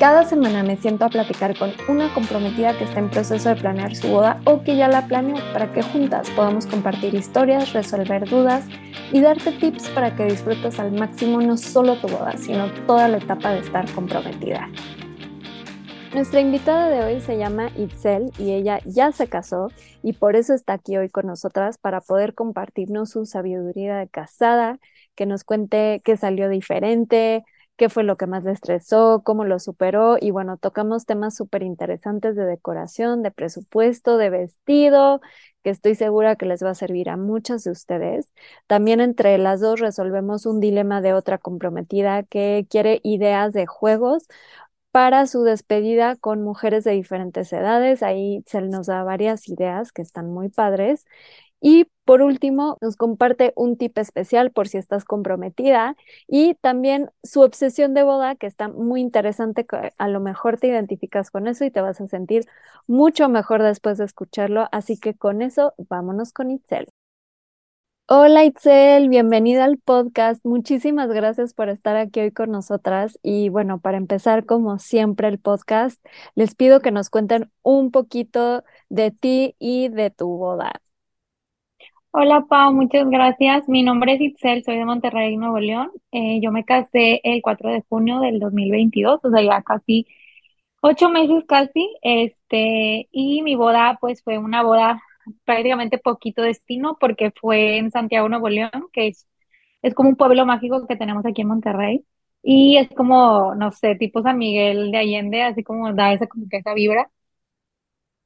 Cada semana me siento a platicar con una comprometida que está en proceso de planear su boda o que ya la planeó para que juntas podamos compartir historias, resolver dudas y darte tips para que disfrutes al máximo no solo tu boda, sino toda la etapa de estar comprometida. Nuestra invitada de hoy se llama Itzel y ella ya se casó y por eso está aquí hoy con nosotras para poder compartirnos su sabiduría de casada, que nos cuente qué salió diferente, qué fue lo que más le estresó, cómo lo superó y bueno, tocamos temas súper interesantes de decoración, de presupuesto, de vestido, que estoy segura que les va a servir a muchas de ustedes. También entre las dos resolvemos un dilema de otra comprometida que quiere ideas de juegos para su despedida con mujeres de diferentes edades. Ahí se nos da varias ideas que están muy padres. Y por último, nos comparte un tip especial por si estás comprometida y también su obsesión de boda, que está muy interesante, a lo mejor te identificas con eso y te vas a sentir mucho mejor después de escucharlo. Así que con eso, vámonos con Itzel. Hola Itzel, bienvenida al podcast. Muchísimas gracias por estar aquí hoy con nosotras. Y bueno, para empezar, como siempre, el podcast, les pido que nos cuenten un poquito de ti y de tu boda. Hola Pau, muchas gracias. Mi nombre es Itzel, soy de Monterrey, Nuevo León. Eh, yo me casé el 4 de junio del 2022, o sea, ya casi ocho meses casi. Este, y mi boda, pues fue una boda prácticamente poquito destino porque fue en Santiago, Nuevo León, que es, es como un pueblo mágico que tenemos aquí en Monterrey. Y es como, no sé, tipo San Miguel de Allende, así como da esa, como que esa vibra.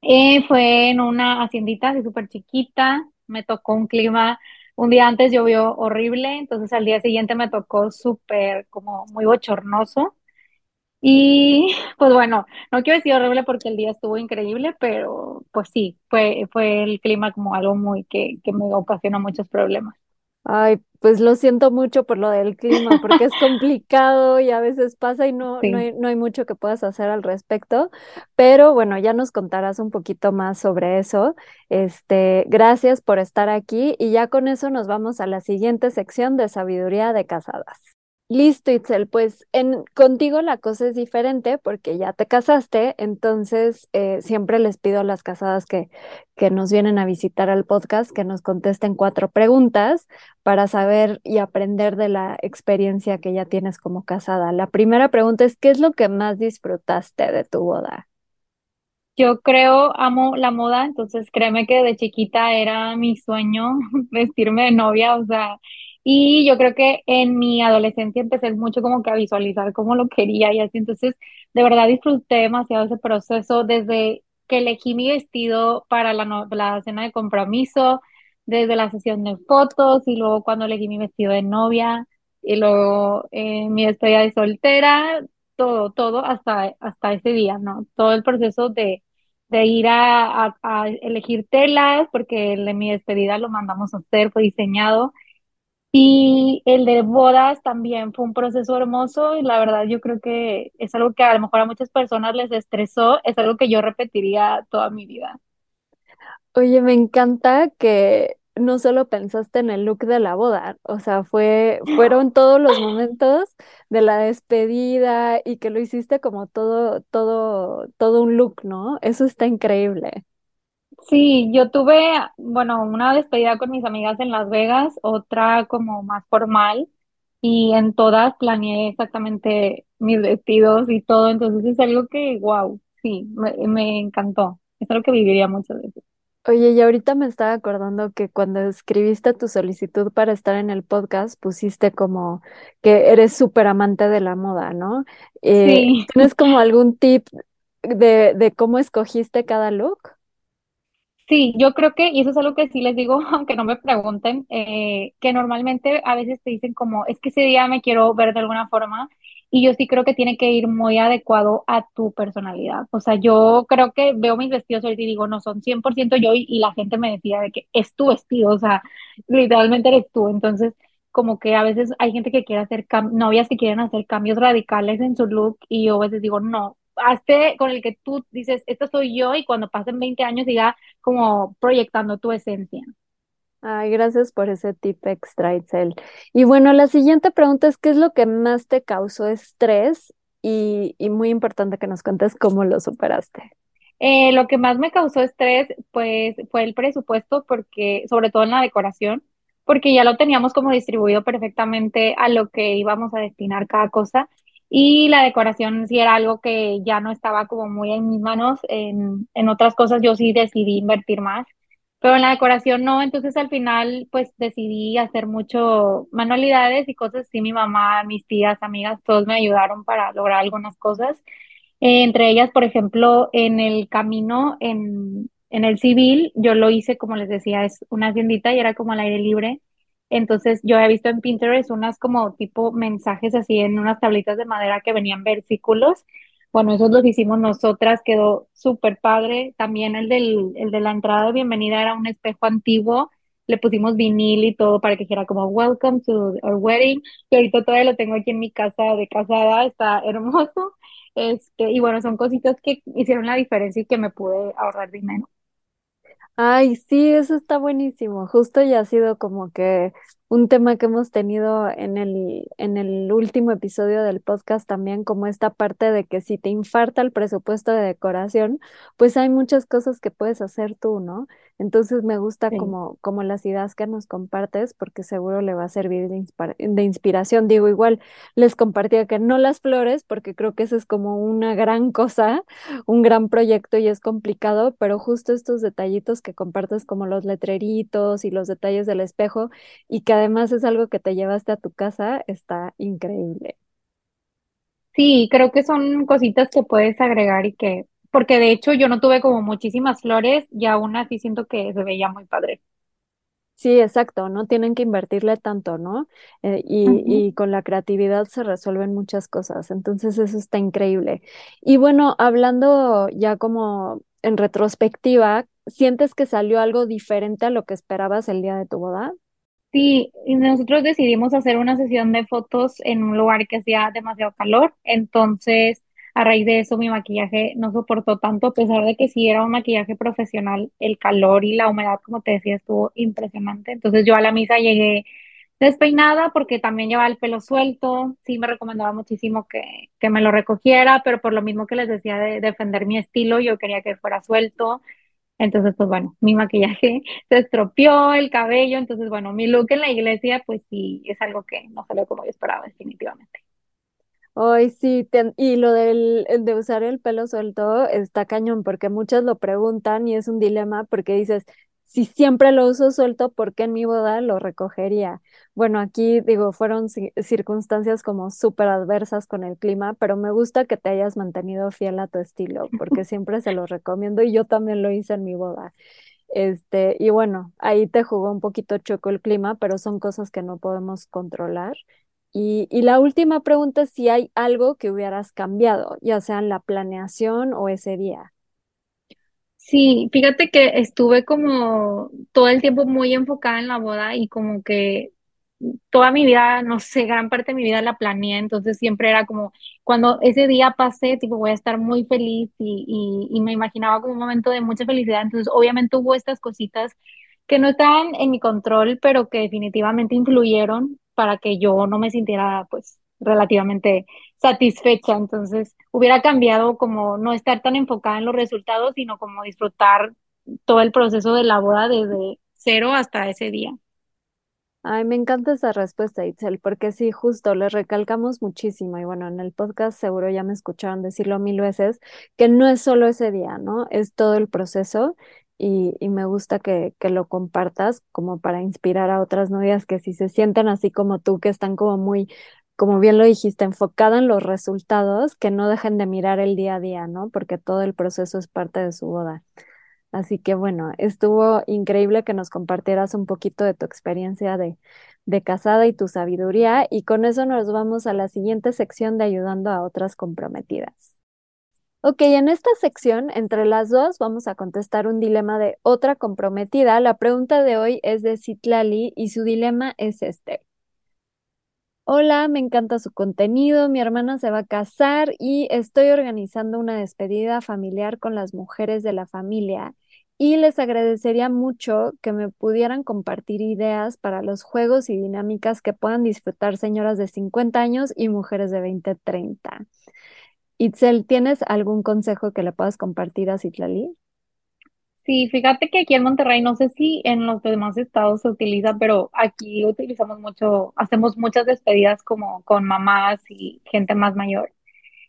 Eh, fue en una haciendita así súper chiquita, me tocó un clima, un día antes llovió horrible, entonces al día siguiente me tocó súper como muy bochornoso. Y pues bueno, no quiero decir horrible porque el día estuvo increíble, pero pues sí, fue, fue el clima como algo muy que, que me ocasionó muchos problemas. Ay, pues lo siento mucho por lo del clima, porque es complicado y a veces pasa y no, no, hay, no hay mucho que puedas hacer al respecto. Pero bueno, ya nos contarás un poquito más sobre eso. Este, gracias por estar aquí y ya con eso nos vamos a la siguiente sección de sabiduría de casadas. Listo, Itzel, pues en, contigo la cosa es diferente porque ya te casaste, entonces eh, siempre les pido a las casadas que, que nos vienen a visitar al podcast que nos contesten cuatro preguntas para saber y aprender de la experiencia que ya tienes como casada. La primera pregunta es, ¿qué es lo que más disfrutaste de tu boda? Yo creo, amo la moda, entonces créeme que de chiquita era mi sueño vestirme de novia, o sea, y yo creo que en mi adolescencia empecé mucho como que a visualizar cómo lo quería y así. Entonces, de verdad disfruté demasiado ese proceso desde que elegí mi vestido para la, la cena de compromiso, desde la sesión de fotos y luego cuando elegí mi vestido de novia y luego eh, mi despedida de soltera, todo, todo hasta, hasta ese día, ¿no? Todo el proceso de, de ir a, a, elegir telas, porque el de mi despedida lo mandamos a hacer, fue diseñado y el de bodas también fue un proceso hermoso y la verdad yo creo que es algo que a lo mejor a muchas personas les estresó, es algo que yo repetiría toda mi vida. Oye, me encanta que no solo pensaste en el look de la boda, o sea, fue, fueron todos los momentos de la despedida y que lo hiciste como todo, todo, todo un look, ¿no? Eso está increíble. Sí, yo tuve, bueno, una despedida con mis amigas en Las Vegas, otra como más formal, y en todas planeé exactamente mis vestidos y todo, entonces es algo que, wow, sí, me, me encantó, es algo que viviría muchas veces. Oye, y ahorita me estaba acordando que cuando escribiste tu solicitud para estar en el podcast, pusiste como que eres súper amante de la moda, ¿no? Eh, Sí. ¿tienes como algún tip de, de cómo escogiste cada look? Sí, yo creo que, y eso es algo que sí les digo, aunque no me pregunten, eh, que normalmente a veces te dicen como, es que ese día me quiero ver de alguna forma, y yo sí creo que tiene que ir muy adecuado a tu personalidad. O sea, yo creo que veo mis vestidos ahorita y digo, no, son 100% yo, y, y la gente me decía de que es tu vestido, o sea, literalmente eres tú. Entonces, como que a veces hay gente que quiere hacer, novias que quieren hacer cambios radicales en su look y yo a veces digo, no, hazte con el que tú dices, esto soy yo y cuando pasen 20 años siga como proyectando tu esencia. Ay, gracias por ese tip extra, Itzel. Y bueno, la siguiente pregunta es, ¿qué es lo que más te causó estrés? Y, y muy importante que nos cuentes cómo lo superaste. Eh, lo que más me causó estrés, pues, fue el presupuesto, porque, sobre todo en la decoración, porque ya lo teníamos como distribuido perfectamente a lo que íbamos a destinar cada cosa. Y la decoración sí era algo que ya no estaba como muy en mis manos. En, en otras cosas yo sí decidí invertir más, pero en la decoración no. Entonces al final pues decidí hacer mucho manualidades y cosas así. Mi mamá, mis tías, amigas, todos me ayudaron para lograr algunas cosas. Eh, entre ellas, por ejemplo, en el camino, en, en el civil, yo lo hice, como les decía, es una haciendita y era como al aire libre. Entonces yo he visto en Pinterest unas como tipo mensajes así en unas tablitas de madera que venían versículos. Bueno, esos los hicimos nosotras, quedó súper padre. También el, del, el de la entrada de bienvenida era un espejo antiguo. Le pusimos vinil y todo para que dijera como Welcome to our wedding. Y ahorita todavía lo tengo aquí en mi casa de casada, está hermoso. Este, y bueno, son cositas que hicieron la diferencia y que me pude ahorrar dinero. Ay, sí, eso está buenísimo. Justo ya ha sido como que un tema que hemos tenido en el, en el último episodio del podcast también, como esta parte de que si te infarta el presupuesto de decoración, pues hay muchas cosas que puedes hacer tú, ¿no? Entonces me gusta como, como las ideas que nos compartes, porque seguro le va a servir de, de inspiración. Digo, igual les compartía que no las flores, porque creo que eso es como una gran cosa, un gran proyecto y es complicado, pero justo estos detallitos que compartes como los letreritos y los detalles del espejo y que además es algo que te llevaste a tu casa, está increíble. Sí, creo que son cositas que puedes agregar y que, porque de hecho yo no tuve como muchísimas flores y aún así siento que se veía muy padre. Sí, exacto, no tienen que invertirle tanto, ¿no? Eh, y, y, con la creatividad se resuelven muchas cosas, entonces eso está increíble. Y bueno, hablando ya como en retrospectiva, ¿sientes que salió algo diferente a lo que esperabas el día de tu boda? Sí, y nosotros decidimos hacer una sesión de fotos en un lugar que hacía demasiado calor, entonces a raíz de eso mi maquillaje no soportó tanto, a pesar de que sí era un maquillaje profesional, el calor y la humedad, como te decía, estuvo impresionante. Entonces yo a la misa llegué despeinada porque también llevaba el pelo suelto, sí me recomendaba muchísimo que, que me lo recogiera, pero por lo mismo que les decía de defender mi estilo, yo quería que fuera suelto. Entonces, pues bueno, mi maquillaje se estropeó, el cabello, entonces bueno, mi look en la iglesia, pues sí, es algo que no salió como yo esperaba definitivamente. Ay, sí, y lo del de usar el pelo suelto está cañón, porque muchos lo preguntan y es un dilema porque dices, si siempre lo uso suelto, ¿por qué en mi boda lo recogería? Bueno, aquí digo, fueron circunstancias como súper adversas con el clima, pero me gusta que te hayas mantenido fiel a tu estilo, porque siempre se lo recomiendo y yo también lo hice en mi boda. Este, y bueno, ahí te jugó un poquito choco el clima, pero son cosas que no podemos controlar. Y, la última pregunta es si hay algo que hubieras cambiado, ya sea en la planeación o ese día. Sí, fíjate que estuve como todo el tiempo muy enfocada en la boda y como que toda mi vida, no sé, gran parte de mi vida la planeé, entonces siempre era como, cuando ese día pasé, tipo, voy a estar muy feliz y, y, y me imaginaba como un momento de mucha felicidad, entonces obviamente hubo estas cositas que no estaban en mi control, pero que definitivamente influyeron para que yo no me sintiera pues relativamente satisfecha. Entonces, hubiera cambiado como no estar tan enfocada en los resultados, sino como disfrutar todo el proceso de la boda desde cero hasta ese día. Ay, me encanta esa respuesta, Itzel, porque sí, justo le recalcamos muchísimo y bueno, en el podcast seguro ya me escucharon decirlo mil veces, que no es solo ese día, ¿no? Es todo el proceso y, y me gusta que, que lo compartas como para inspirar a otras novias que si se sienten así como tú, que están como muy, como bien lo dijiste, enfocada en los resultados, que no dejen de mirar el día a día, ¿no? Porque todo el proceso es parte de su boda. Así que bueno, estuvo increíble que nos compartieras un poquito de tu experiencia de, de casada y tu sabiduría. Y con eso nos vamos a la siguiente sección de ayudando a otras comprometidas. Ok, en esta sección, entre las dos, vamos a contestar un dilema de otra comprometida. La pregunta de hoy es de Citlali y su dilema es este. Hola, me encanta su contenido. Mi hermana se va a casar y estoy organizando una despedida familiar con las mujeres de la familia. Y les agradecería mucho que me pudieran compartir ideas para los juegos y dinámicas que puedan disfrutar señoras de 50 años y mujeres de 20, 30. Itzel, ¿tienes algún consejo que le puedas compartir a Citlali? Sí, fíjate que aquí en Monterrey, no sé si en los demás estados se utiliza, pero aquí utilizamos mucho, hacemos muchas despedidas como con mamás y gente más mayor.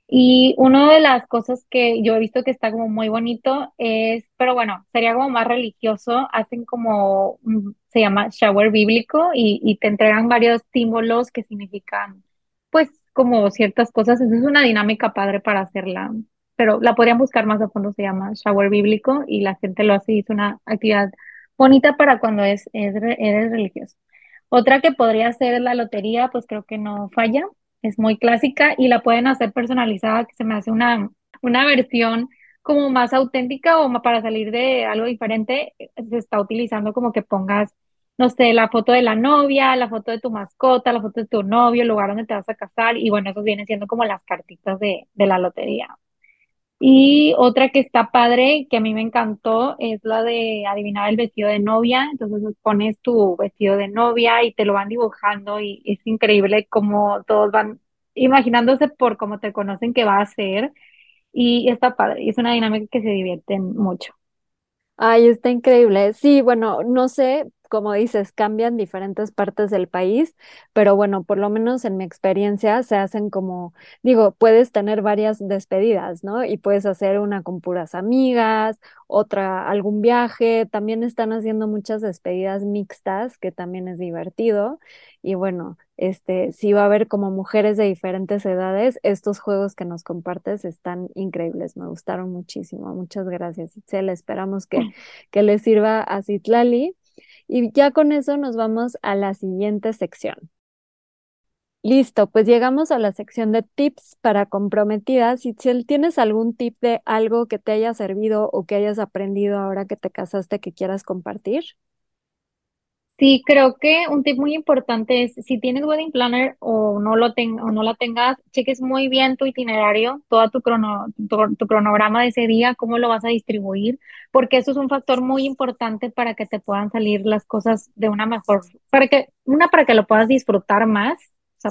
Y una de las cosas que yo he visto que está como muy bonito es, pero bueno, sería como más religioso, hacen como, un- se llama shower bíblico y, y te entregan varios símbolos que significan, pues, como ciertas cosas. Es una dinámica padre para hacerla, pero la podrían buscar más a fondo, se llama shower bíblico y la gente lo hace y es una actividad bonita para cuando es, es, re- eres religioso. Otra que podría ser la lotería, pues creo que no falla es muy clásica y la pueden hacer personalizada, que se me hace una, una versión como más auténtica o para salir de algo diferente, eh, se está utilizando como que pongas, no sé, la foto de la novia, la foto de tu mascota, la foto de tu novio, el lugar donde te vas a casar y bueno, eso viene siendo como las cartitas de, de la lotería. Y otra que está padre, que a mí me encantó, es la de adivinar el vestido de novia. Entonces pues, pones tu vestido de novia y te lo van dibujando y es increíble cómo todos van imaginándose por cómo te conocen que va a ser. Y está padre, es una dinámica que se divierten mucho. Ay, está increíble. Sí, bueno, no sé, como dices, cambian diferentes partes del país, pero bueno, por lo menos en mi experiencia se hacen como, digo, puedes tener varias despedidas, ¿no? Y puedes hacer una con puras amigas, otra algún viaje, también están haciendo muchas despedidas mixtas, que también es divertido. Y bueno, este, si va a haber como mujeres de diferentes edades, estos juegos que nos compartes están increíbles, me gustaron muchísimo. Muchas gracias, Itzel. Esperamos que, que les sirva a Citlali. Y ya con eso nos vamos a la siguiente sección. Listo, pues llegamos a la sección de tips para comprometidas. Itzel, ¿tienes algún tip de algo que te haya servido o que hayas aprendido ahora que te casaste que quieras compartir? Sí, creo que un tip muy importante es si tienes wedding planner o no lo ten- o no la tengas, cheques muy bien tu itinerario, toda tu crono, tu, cronograma de ese día, cómo lo vas a distribuir, porque eso es un factor muy importante para que te puedan salir las cosas de una mejor, para que, una para que lo puedas disfrutar más,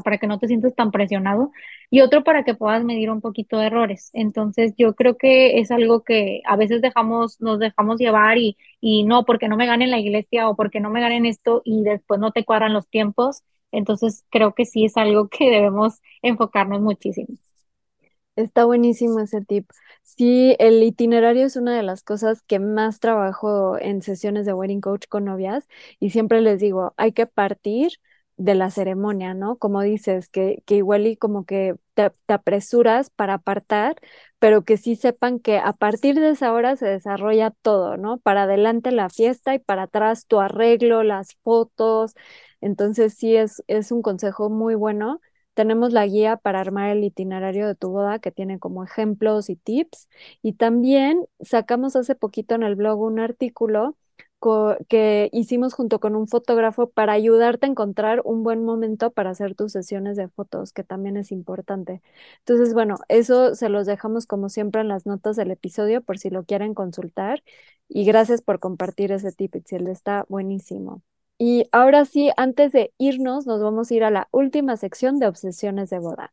para que no te sientas tan presionado, y otro para que puedas medir un poquito de errores. Entonces, yo creo que es algo que a veces dejamos, nos dejamos llevar y y no, porque no me ganen la iglesia o porque no me ganen esto y después no te cuadran los tiempos. Entonces creo que sí es algo que debemos enfocarnos muchísimo. Está buenísimo ese tip. Sí, el itinerario es una de las cosas que más trabajo en sesiones de wedding coach con novias y siempre les digo, hay que partir de la ceremonia, ¿no? Como dices, que, igual y como que te, apresuras para apartar, pero que sí sepan que a partir de esa hora se desarrolla todo, ¿no? Para adelante la fiesta y para atrás tu arreglo, las fotos. Entonces sí es, es un consejo muy bueno tenemos la guía para armar el itinerario de tu boda que tiene como ejemplos y tips. Y también sacamos hace poquito en el blog un artículo que hicimos junto con un fotógrafo para ayudarte a encontrar un buen momento para hacer tus sesiones de fotos, que también es importante. Entonces, bueno, eso se los dejamos como siempre en las notas del episodio por si lo quieren consultar. Y gracias por compartir ese tip, Itziel, está buenísimo. Y ahora sí, antes de irnos, nos vamos a ir a la última sección de obsesiones de boda.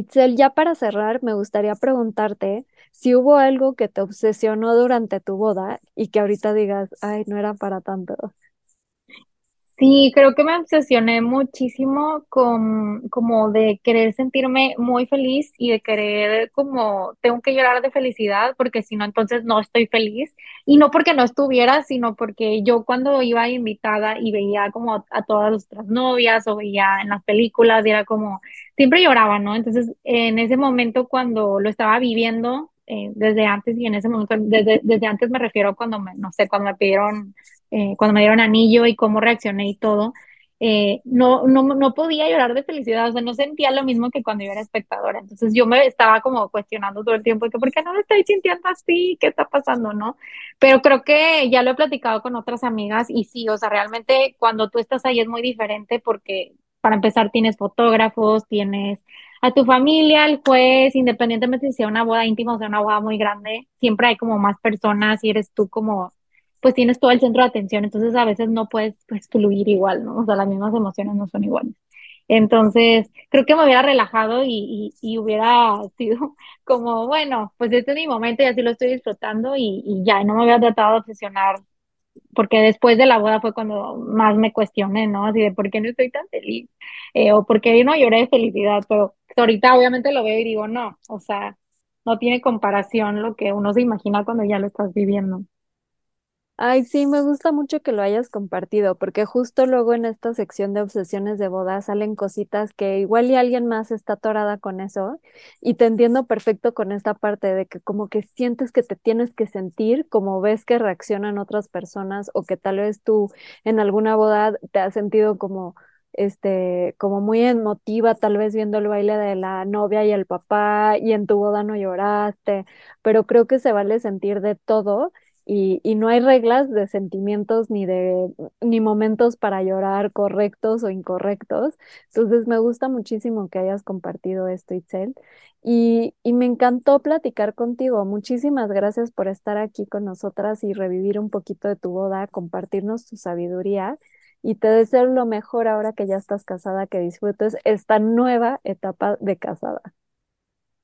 Itzel, ya para cerrar, me gustaría preguntarte si hubo algo que te obsesionó durante tu boda y que ahorita digas, ay, no era para tanto. Sí, creo que me obsesioné muchísimo con como de querer sentirme muy feliz y de querer como tengo que llorar de felicidad porque si no entonces no estoy feliz y no porque no estuviera, sino porque yo cuando iba invitada y veía como a, todas las otras novias o veía en las películas y era como siempre lloraba, ¿no? Entonces en ese momento cuando lo estaba viviendo eh, desde antes y en ese momento desde, desde antes me refiero cuando me, no sé, cuando me pidieron eh, cuando me dieron anillo y cómo reaccioné y todo, eh, no, no, no podía llorar de felicidad, o sea, no sentía lo mismo que cuando yo era espectadora. Entonces yo me estaba como cuestionando todo el tiempo, que, ¿por qué no me estoy sintiendo así? ¿Qué está pasando? ¿No? Pero creo que ya lo he platicado con otras amigas y sí, o sea, realmente cuando tú estás ahí es muy diferente porque para empezar tienes fotógrafos, tienes a tu familia, al juez, independientemente si sea una boda íntima o sea una boda muy grande, siempre hay como más personas y eres tú como, pues tienes todo el centro de atención, entonces a veces no puedes pues, fluir igual, ¿no? O sea, las mismas emociones no son iguales. Entonces, creo que me hubiera relajado y, y, hubiera sido como, bueno, pues este es mi momento y así lo estoy disfrutando y, y ya, no me hubiera tratado de obsesionar porque después de la boda fue cuando más me cuestioné, ¿no? Así de por qué no estoy tan feliz, eh, o por qué no lloré de felicidad, pero ahorita obviamente lo veo y digo, no, o sea, no tiene comparación lo que uno se imagina cuando ya lo estás viviendo. Ay, sí, me gusta mucho que lo hayas compartido, porque justo luego en esta sección de obsesiones de boda salen cositas que igual y alguien más está atorada con eso, y te entiendo perfecto con esta parte de que como que sientes que te tienes que sentir como ves que reaccionan otras personas o que tal vez tú en alguna boda te has sentido como este, como muy emotiva, tal vez viendo el baile de la novia y el papá, y en tu boda no lloraste, pero creo que se vale sentir de todo y, y, no hay reglas de sentimientos ni de ni momentos para llorar correctos o incorrectos. Entonces me gusta muchísimo que hayas compartido esto, Itzel. Y, y me encantó platicar contigo. Muchísimas gracias por estar aquí con nosotras y revivir un poquito de tu boda, compartirnos tu sabiduría. Y te deseo lo mejor ahora que ya estás casada, que disfrutes esta nueva etapa de casada.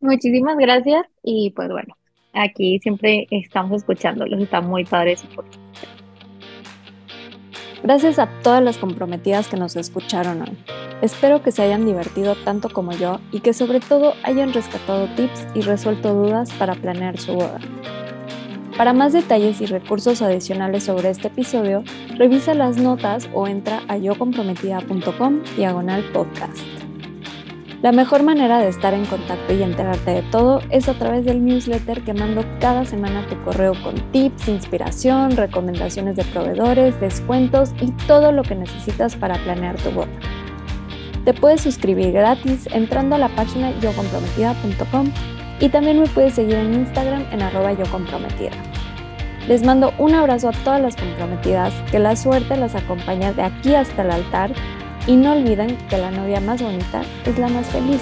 Muchísimas gracias y pues bueno, Aquí siempre estamos escuchándolos, está muy padre su. Gracias a todas las comprometidas que nos escucharon hoy. Espero que se hayan divertido tanto como yo y que sobre todo hayan rescatado tips y resuelto dudas para planear su boda. Para más detalles y recursos adicionales sobre este episodio, revisa las notas o entra a yocomprometida.com diagonal podcast. La mejor manera de estar en contacto y enterarte de todo es a través del newsletter que mando cada semana a tu correo con tips, inspiración, recomendaciones de proveedores, descuentos y todo lo que necesitas para planear tu boda. Te puedes suscribir gratis entrando a la página yocomprometida.com y también me puedes seguir en Instagram en arroba yocomprometida. Les mando un abrazo a todas las comprometidas, que la suerte las acompañe de aquí hasta el altar y no olviden que la novia más bonita es la más feliz.